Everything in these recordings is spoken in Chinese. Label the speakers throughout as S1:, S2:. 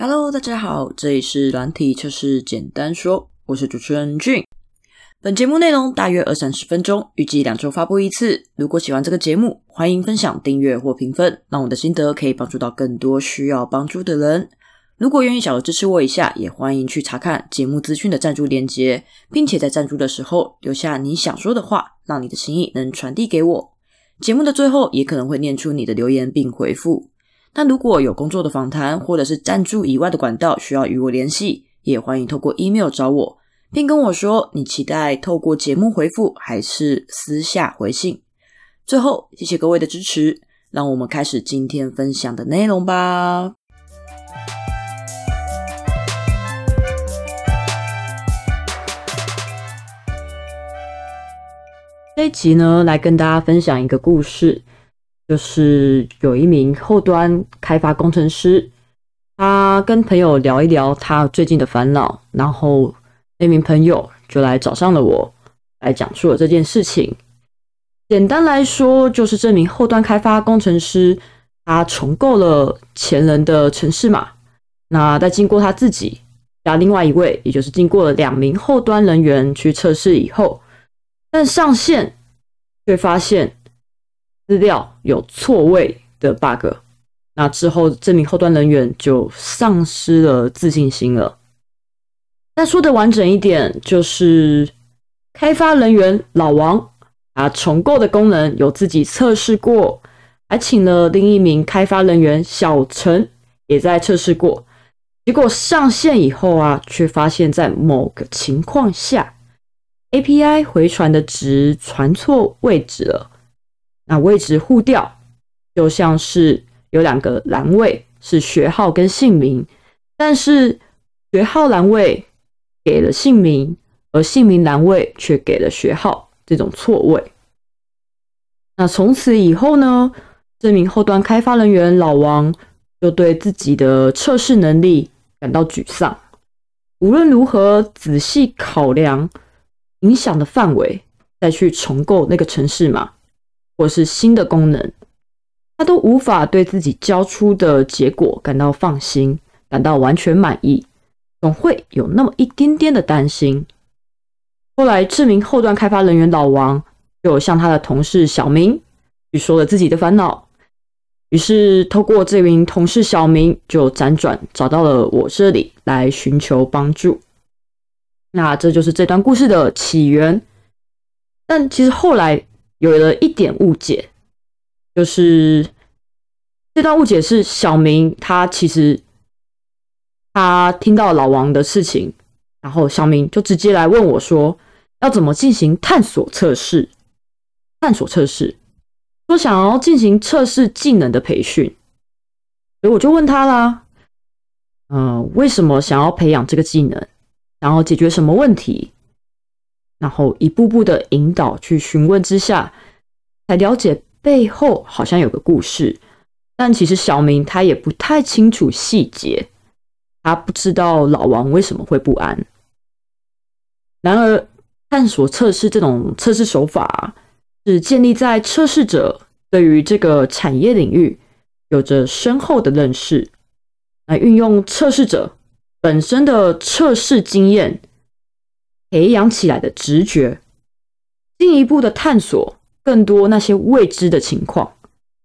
S1: Hello，大家好，这里是软体测试简单说，我是主持人俊。本节目内容大约二三十分钟，预计两周发布一次。如果喜欢这个节目，欢迎分享、订阅或评分，让我的心得可以帮助到更多需要帮助的人。如果愿意小额支持我一下，也欢迎去查看节目资讯的赞助链接，并且在赞助的时候留下你想说的话，让你的心意能传递给我。节目的最后也可能会念出你的留言并回复。那如果有工作的访谈或者是赞助以外的管道需要与我联系，也欢迎透过 email 找我，并跟我说你期待透过节目回复还是私下回信。最后，谢谢各位的支持，让我们开始今天分享的内容吧。这一集呢，来跟大家分享一个故事，就是有一名后端开发工程师，他跟朋友聊一聊他最近的烦恼，然后那名朋友就来找上了我，来讲述了这件事情。简单来说，就是这名后端开发工程师他重构了前人的城市码，那在经过他自己加另外一位，也就是经过了两名后端人员去测试以后。但上线却发现资料有错位的 bug，那之后这名后端人员就丧失了自信心了。那说的完整一点，就是开发人员老王啊，重构的功能有自己测试过，还请了另一名开发人员小陈也在测试过，结果上线以后啊，却发现在某个情况下。API 回传的值传错位置了，那位置互调，就像是有两个栏位是学号跟姓名，但是学号栏位给了姓名，而姓名栏位却给了学号，这种错位。那从此以后呢，这名后端开发人员老王就对自己的测试能力感到沮丧，无论如何仔细考量。影响的范围，再去重构那个城市码，或是新的功能，他都无法对自己交出的结果感到放心，感到完全满意，总会有那么一点点的担心。后来，这名后端开发人员老王就向他的同事小明去说了自己的烦恼，于是透过这名同事小明，就辗转找到了我这里来寻求帮助。那这就是这段故事的起源，但其实后来有了一点误解，就是这段误解是小明他其实他听到老王的事情，然后小明就直接来问我说要怎么进行探索测试，探索测试，说想要进行测试技能的培训，所以我就问他啦，嗯，为什么想要培养这个技能？然后解决什么问题，然后一步步的引导去询问之下，才了解背后好像有个故事，但其实小明他也不太清楚细节，他不知道老王为什么会不安。然而，探索测试这种测试手法是建立在测试者对于这个产业领域有着深厚的认识，来运用测试者。本身的测试经验培养起来的直觉，进一步的探索更多那些未知的情况，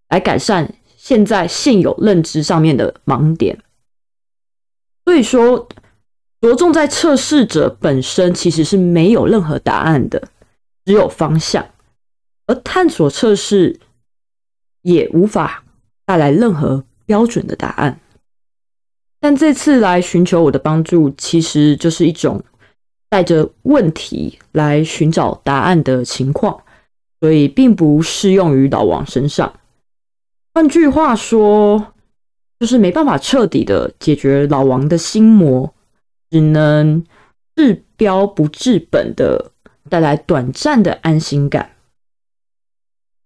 S1: 来改善现在现有认知上面的盲点。所以说，着重在测试者本身其实是没有任何答案的，只有方向，而探索测试也无法带来任何标准的答案。但这次来寻求我的帮助，其实就是一种带着问题来寻找答案的情况，所以并不适用于老王身上。换句话说，就是没办法彻底的解决老王的心魔，只能治标不治本的带来短暂的安心感。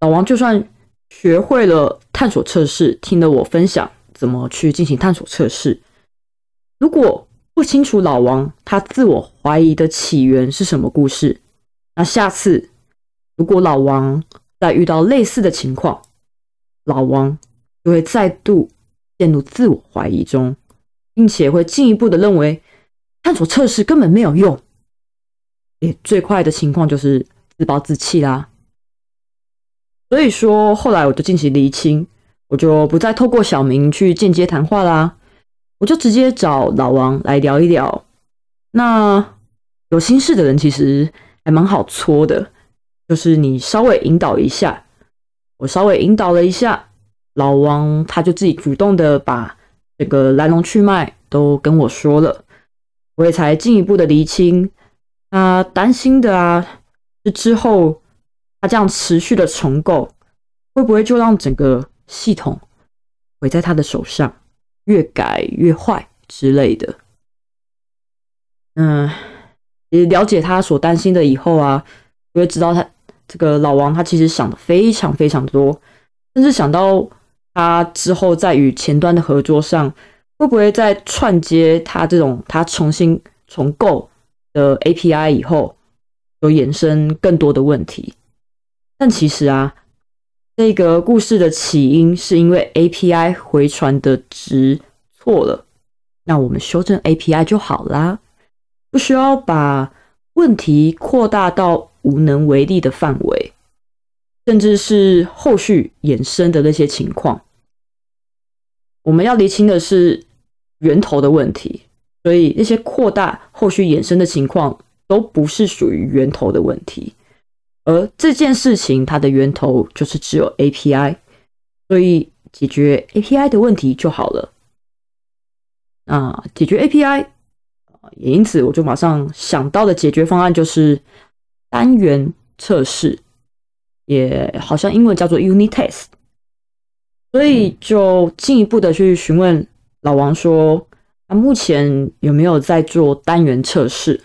S1: 老王就算学会了探索测试，听了我分享怎么去进行探索测试。如果不清楚老王他自我怀疑的起源是什么故事，那下次如果老王再遇到类似的情况，老王就会再度陷入自我怀疑中，并且会进一步的认为探索测试根本没有用。也最快的情况就是自暴自弃啦。所以说，后来我就进行厘清，我就不再透过小明去间接谈话啦，我就直接找老王来聊一聊。那有心事的人其实还蛮好搓的，就是你稍微引导一下，我稍微引导了一下，老王他就自己主动的把这个来龙去脉都跟我说了，我也才进一步的厘清。他担心的啊，是之后他这样持续的重构，会不会就让整个系统毁在他的手上，越改越坏之类的？嗯，也了解他所担心的以后啊，就会知道他这个老王他其实想的非常非常多，甚至想到他之后在与前端的合作上，会不会再串接他这种他重新重构。的 API 以后有衍生更多的问题，但其实啊，这个故事的起因是因为 API 回传的值错了，那我们修正 API 就好啦，不需要把问题扩大到无能为力的范围，甚至是后续衍生的那些情况。我们要厘清的是源头的问题。所以那些扩大后续衍生的情况都不是属于源头的问题，而这件事情它的源头就是只有 API，所以解决 API 的问题就好了。那解决 API 也因此我就马上想到的解决方案就是单元测试，也好像英文叫做 Unit Test，所以就进一步的去询问老王说。那目前有没有在做单元测试？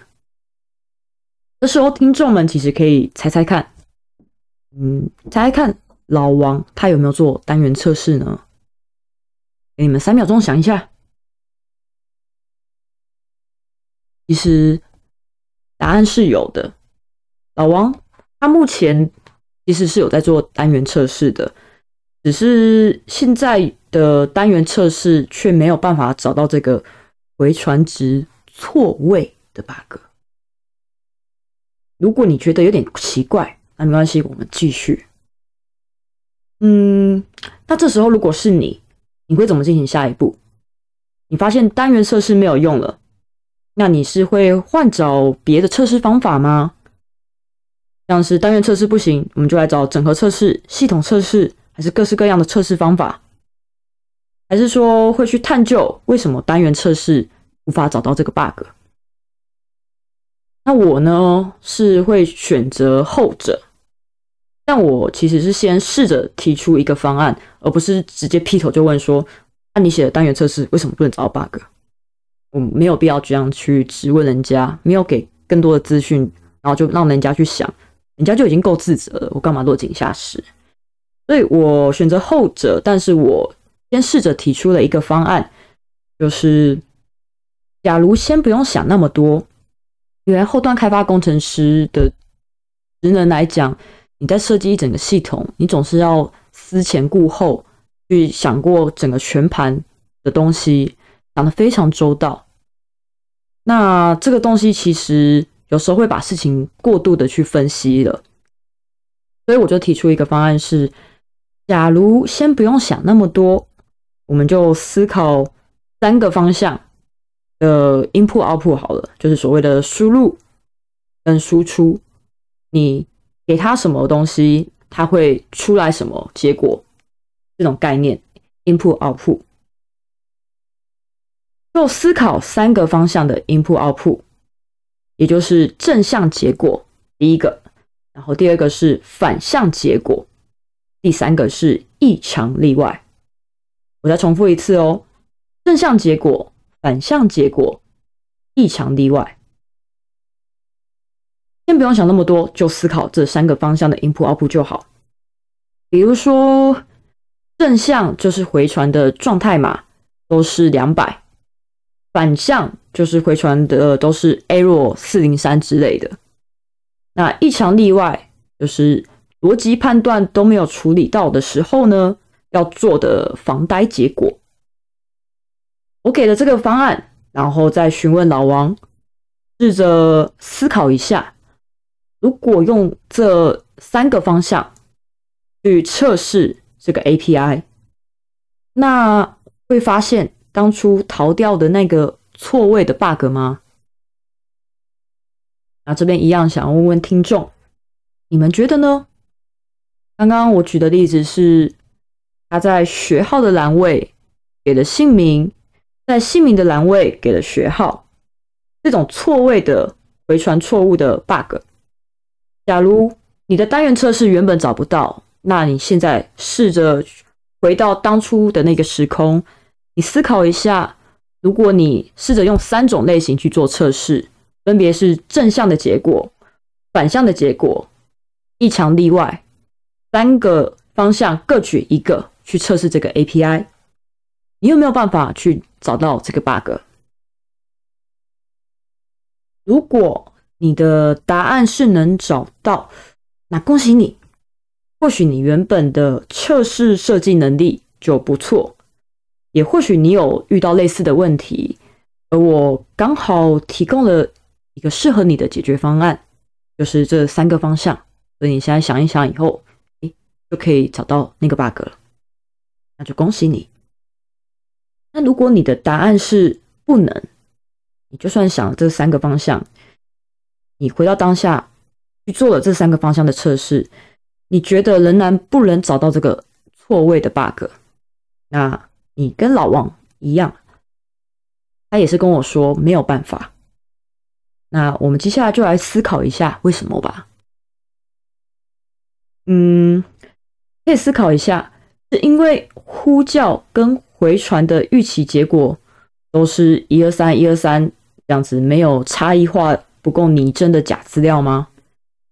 S1: 这时候听众们其实可以猜猜看，嗯，猜猜看老王他有没有做单元测试呢？给你们三秒钟想一下。其实答案是有的，老王他目前其实是有在做单元测试的，只是现在。的单元测试却没有办法找到这个回传值错位的 bug。如果你觉得有点奇怪，那没关系，我们继续。嗯，那这时候如果是你，你会怎么进行下一步？你发现单元测试没有用了，那你是会换找别的测试方法吗？像是单元测试不行，我们就来找整合测试、系统测试，还是各式各样的测试方法？还是说会去探究为什么单元测试无法找到这个 bug？那我呢是会选择后者，但我其实是先试着提出一个方案，而不是直接劈头就问说：“那你写的单元测试为什么不能找到 bug？” 我没有必要这样去质问人家，没有给更多的资讯，然后就让人家去想，人家就已经够自责了，我干嘛落井下石？所以我选择后者，但是我。先试着提出了一个方案，就是假如先不用想那么多，原来后端开发工程师的职能来讲，你在设计一整个系统，你总是要思前顾后，去想过整个全盘的东西，想的非常周到。那这个东西其实有时候会把事情过度的去分析了，所以我就提出一个方案是：假如先不用想那么多。我们就思考三个方向的 input output 好了，就是所谓的输入跟输出。你给他什么东西，他会出来什么结果？这种概念 input output，就思考三个方向的 input output，也就是正向结果第一个，然后第二个是反向结果，第三个是异常例外。我再重复一次哦，正向结果、反向结果、异常例外。先不用想那么多，就思考这三个方向的 input output 就好。比如说，正向就是回传的状态码都是两百，反向就是回传的都是 error 四零三之类的。那异常例外就是逻辑判断都没有处理到的时候呢？要做的防呆结果，我给了这个方案，然后再询问老王，试着思考一下，如果用这三个方向去测试这个 API，那会发现当初逃掉的那个错位的 bug 吗？那这边一样想问问听众，你们觉得呢？刚刚我举的例子是他在学号的栏位给的姓名，在姓名的栏位给了学号，这种错位的回传错误的 bug。假如你的单元测试原本找不到，那你现在试着回到当初的那个时空，你思考一下，如果你试着用三种类型去做测试。分别是正向的结果、反向的结果、异常例外，三个方向各举一个去测试这个 API，你有没有办法去找到这个 bug？如果你的答案是能找到，那恭喜你，或许你原本的测试设计能力就不错，也或许你有遇到类似的问题，而我刚好提供了。一个适合你的解决方案，就是这三个方向。所以你现在想一想，以后诶就可以找到那个 bug 了。那就恭喜你。那如果你的答案是不能，你就算想了这三个方向，你回到当下去做了这三个方向的测试，你觉得仍然不能找到这个错位的 bug，那你跟老王一样，他也是跟我说没有办法。那我们接下来就来思考一下为什么吧。嗯，可以思考一下，是因为呼叫跟回传的预期结果都是一二三一二三这样子，没有差异化、不够拟真的假资料吗？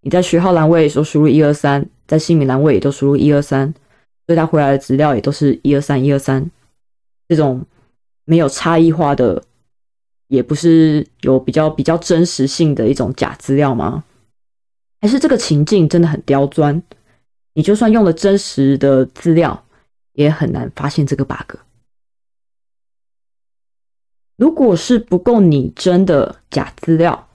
S1: 你在学号栏位都输入一二三，在姓名栏位也都输入一二三，所以它回来的资料也都是一二三一二三，这种没有差异化的。也不是有比较比较真实性的一种假资料吗？还是这个情境真的很刁钻？你就算用了真实的资料，也很难发现这个 bug。如果是不够拟真的假资料，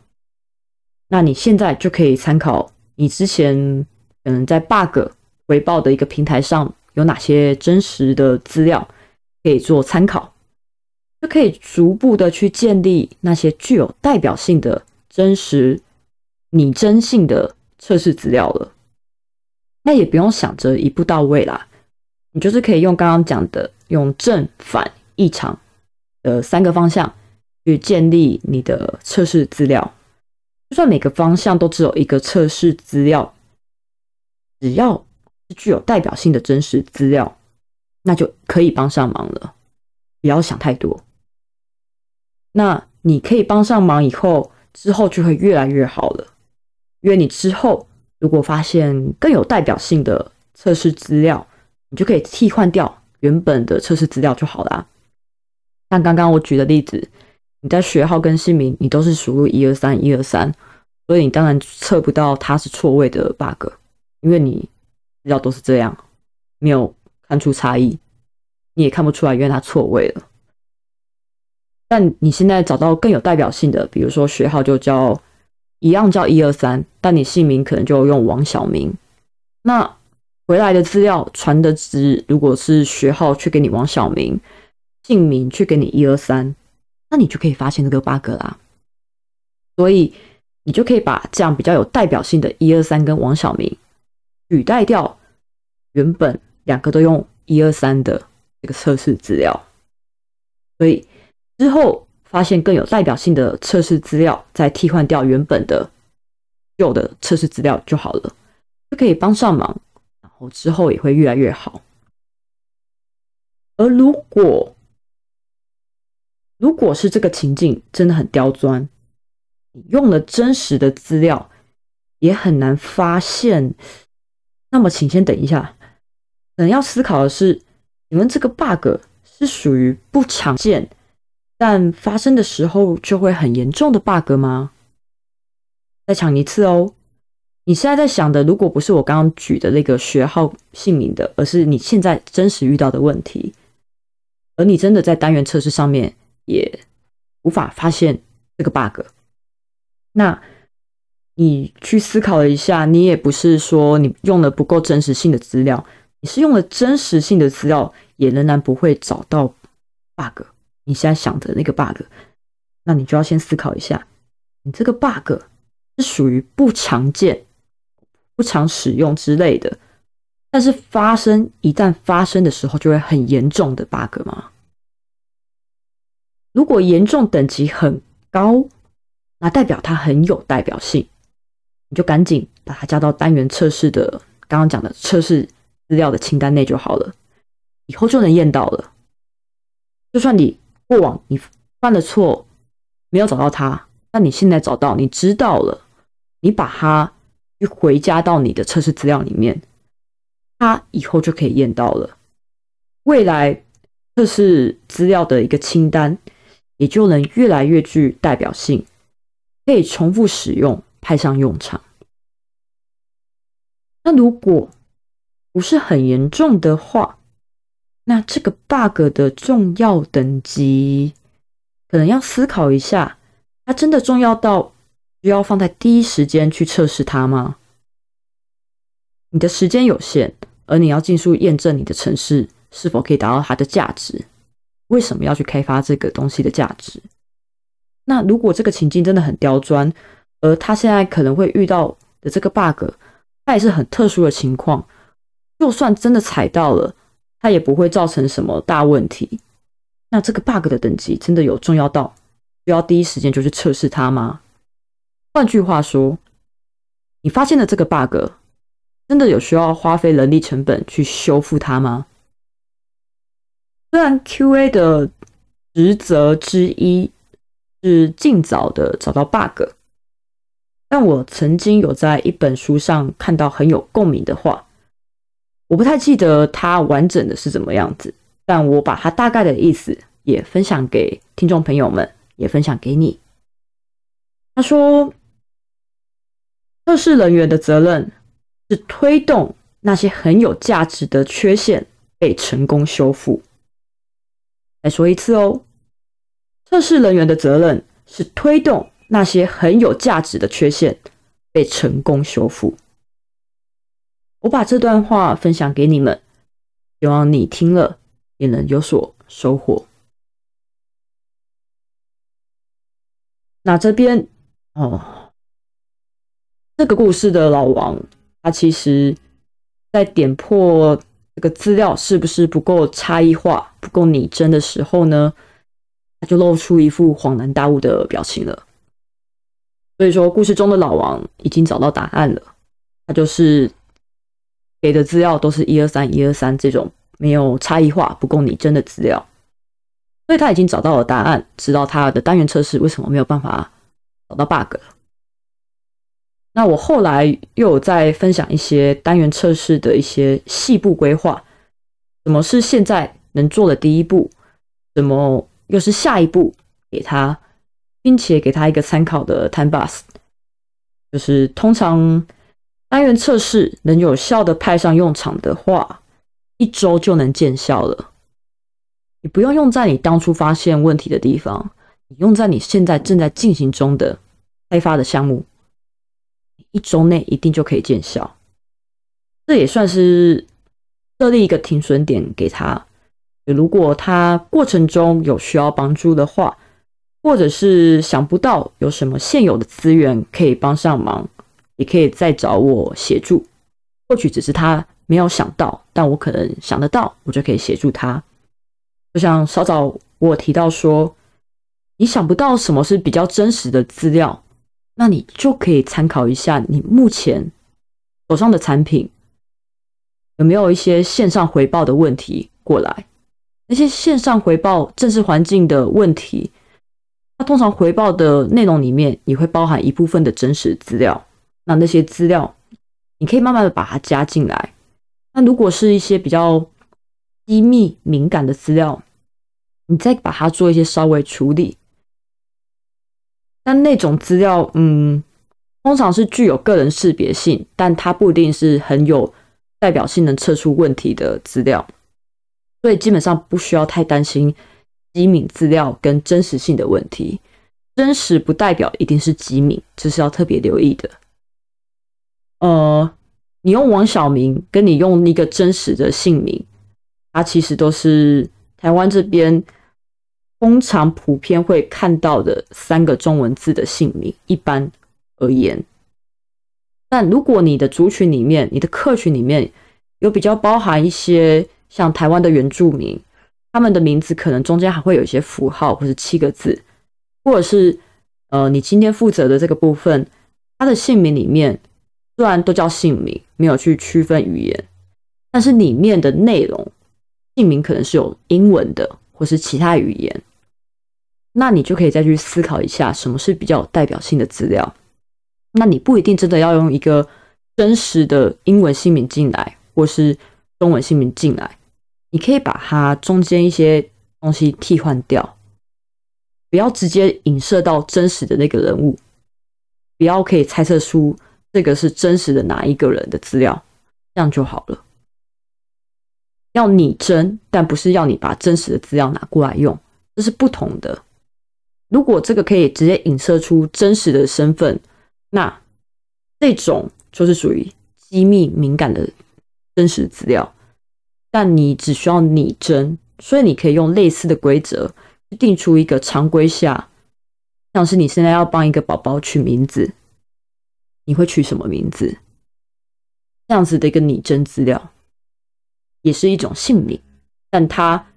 S1: 那你现在就可以参考你之前可能在 bug 回报的一个平台上有哪些真实的资料可以做参考。就可以逐步的去建立那些具有代表性的真实拟真性的测试资料了。那也不用想着一步到位啦，你就是可以用刚刚讲的用正反异常的三个方向去建立你的测试资料。就算每个方向都只有一个测试资料，只要是具有代表性的真实资料，那就可以帮上忙了。不要想太多。那你可以帮上忙以后，之后就会越来越好了。因为你之后如果发现更有代表性的测试资料，你就可以替换掉原本的测试资料就好啦。像刚刚我举的例子，你在学号跟姓名，你都是输入一二三一二三，所以你当然测不到它是错位的 bug，因为你资料都是这样，没有看出差异，你也看不出来，因为它错位了。但你现在找到更有代表性的，比如说学号就叫一样叫一二三，但你姓名可能就用王小明。那回来的资料传的值，如果是学号去给你王小明，姓名去给你一二三，那你就可以发现这个 bug 啦。所以你就可以把这样比较有代表性的一二三跟王小明取代掉原本两个都用一二三的这个测试资料，所以。之后发现更有代表性的测试资料，再替换掉原本的旧的测试资料就好了，就可以帮上忙，然后之后也会越来越好。而如果如果是这个情境真的很刁钻，你用了真实的资料也很难发现，那么请先等一下，可能要思考的是，你们这个 bug 是属于不常见。但发生的时候就会很严重的 bug 吗？再抢一次哦！你现在在想的，如果不是我刚刚举的那个学号姓名的，而是你现在真实遇到的问题，而你真的在单元测试上面也无法发现这个 bug。那你去思考一下，你也不是说你用了不够真实性的资料，你是用了真实性的资料，也仍然不会找到 bug。你现在想的那个 bug，那你就要先思考一下，你这个 bug 是属于不常见、不常使用之类的，但是发生一旦发生的时候就会很严重的 bug 吗？如果严重等级很高，那代表它很有代表性。你就赶紧把它加到单元测试的刚刚讲的测试资料的清单内就好了，以后就能验到了。就算你过往你犯了错，没有找到它，但你现在找到，你知道了，你把它去回加到你的测试资料里面，它以后就可以验到了。未来测试资料的一个清单，也就能越来越具代表性，可以重复使用。派上用场。那如果不是很严重的话，那这个 bug 的重要等级可能要思考一下，它真的重要到需要放在第一时间去测试它吗？你的时间有限，而你要尽速验证你的城市是否可以达到它的价值。为什么要去开发这个东西的价值？那如果这个情境真的很刁钻。而他现在可能会遇到的这个 bug，它也是很特殊的情况。就算真的踩到了，它也不会造成什么大问题。那这个 bug 的等级真的有重要到需要第一时间就去测试它吗？换句话说，你发现的这个 bug，真的有需要花费人力成本去修复它吗？虽然 QA 的职责之一是尽早的找到 bug。但我曾经有在一本书上看到很有共鸣的话，我不太记得它完整的是怎么样子，但我把它大概的意思也分享给听众朋友们，也分享给你。他说，测试人员的责任是推动那些很有价值的缺陷被成功修复。再说一次哦，测试人员的责任是推动。那些很有价值的缺陷被成功修复。我把这段话分享给你们，希望你听了也能有所收获。那这边哦，这个故事的老王，他其实在点破这个资料是不是不够差异化、不够拟真的时候呢，他就露出一副恍然大悟的表情了。所以说，故事中的老王已经找到答案了。他就是给的资料都是一二三一二三这种没有差异化、不够拟真的资料，所以他已经找到了答案，知道他的单元测试为什么没有办法找到 bug。那我后来又有在分享一些单元测试的一些细部规划，什么是现在能做的第一步，什么又是下一步，给他。并且给他一个参考的 time bus，就是通常单元测试能有效的派上用场的话，一周就能见效了。你不用用在你当初发现问题的地方，你用在你现在正在进行中的开发的项目，一周内一定就可以见效。这也算是设立一个停损点给他，如果他过程中有需要帮助的话。或者是想不到有什么现有的资源可以帮上忙，也可以再找我协助。或许只是他没有想到，但我可能想得到，我就可以协助他。就像稍早我提到说，你想不到什么是比较真实的资料，那你就可以参考一下你目前手上的产品有没有一些线上回报的问题过来。那些线上回报正式环境的问题。它通常回报的内容里面，也会包含一部分的真实资料。那那些资料，你可以慢慢的把它加进来。那如果是一些比较机密敏感的资料，你再把它做一些稍微处理。但那种资料，嗯，通常是具有个人识别性，但它不一定是很有代表性能测出问题的资料。所以基本上不需要太担心。机敏资料跟真实性的问题。真实不代表一定是机敏，这是要特别留意的。呃，你用王小明，跟你用一个真实的姓名，它其实都是台湾这边通常普遍会看到的三个中文字的姓名。一般而言，但如果你的族群里面、你的客群里面有比较包含一些像台湾的原住民，他们的名字可能中间还会有一些符号或者七个字。或者是，呃，你今天负责的这个部分，他的姓名里面虽然都叫姓名，没有去区分语言，但是里面的内容，姓名可能是有英文的，或是其他语言，那你就可以再去思考一下，什么是比较有代表性的资料。那你不一定真的要用一个真实的英文姓名进来，或是中文姓名进来，你可以把它中间一些东西替换掉。不要直接影射到真实的那个人物，不要可以猜测出这个是真实的哪一个人的资料，这样就好了。要拟真，但不是要你把真实的资料拿过来用，这是不同的。如果这个可以直接影射出真实的身份，那这种就是属于机密敏感的真实资料。但你只需要拟真，所以你可以用类似的规则。定出一个常规下，像是你现在要帮一个宝宝取名字，你会取什么名字？这样子的一个拟真资料，也是一种姓名，但它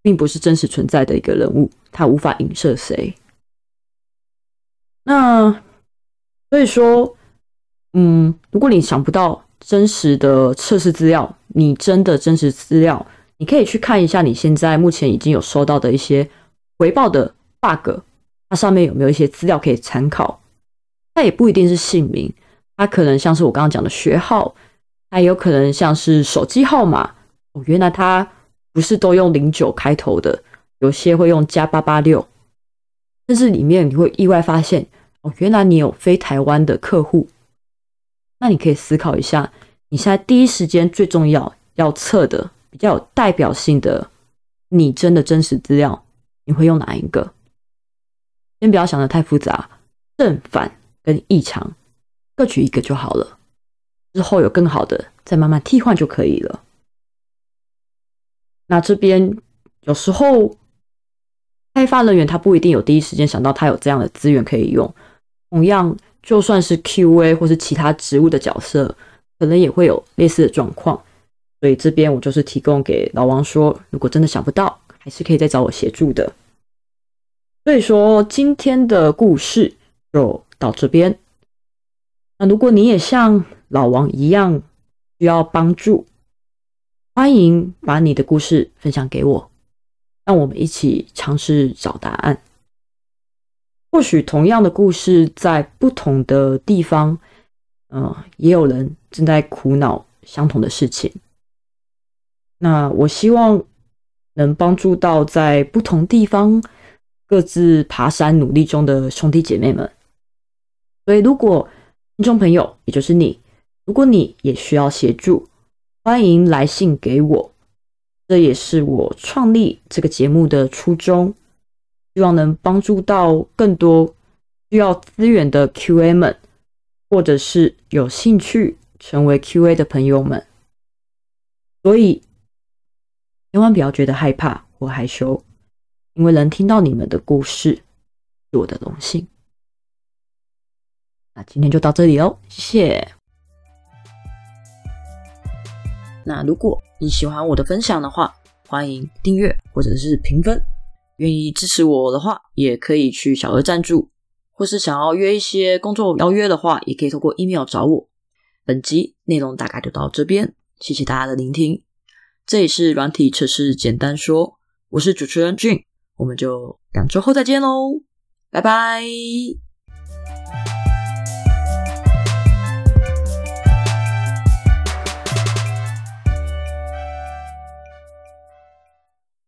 S1: 并不是真实存在的一个人物，它无法影射谁。那所以说，嗯，如果你想不到真实的测试资料，你真的真实资料。你可以去看一下你现在目前已经有收到的一些回报的 bug，它上面有没有一些资料可以参考？它也不一定是姓名，它可能像是我刚刚讲的学号，它有可能像是手机号码。哦，原来它不是都用零九开头的，有些会用加八八六。但是里面你会意外发现，哦，原来你有非台湾的客户。那你可以思考一下，你现在第一时间最重要要测的。比较有代表性的拟真的真实资料，你会用哪一个？先不要想的太复杂，正反跟异常各取一个就好了。之后有更好的，再慢慢替换就可以了。那这边有时候开发人员他不一定有第一时间想到他有这样的资源可以用。同样，就算是 QA 或是其他职务的角色，可能也会有类似的状况。所以这边我就是提供给老王说，如果真的想不到，还是可以再找我协助的。所以说今天的故事就到这边。那如果你也像老王一样需要帮助，欢迎把你的故事分享给我，让我们一起尝试找答案。或许同样的故事在不同的地方，嗯，也有人正在苦恼相同的事情。那我希望能帮助到在不同地方各自爬山努力中的兄弟姐妹们。所以，如果听众朋友，也就是你，如果你也需要协助，欢迎来信给我。这也是我创立这个节目的初衷，希望能帮助到更多需要资源的 QA 们，或者是有兴趣成为 QA 的朋友们。所以。千万不要觉得害怕或害羞，因为能听到你们的故事是我的荣幸。那今天就到这里哦，谢谢。那如果你喜欢我的分享的话，欢迎订阅或者是评分。愿意支持我的话，也可以去小额赞助，或是想要约一些工作邀约的话，也可以通过 email 找我。本集内容大概就到这边，谢谢大家的聆听。这里是软体测试简单说，我是主持人俊，我们就两周后再见喽，拜拜。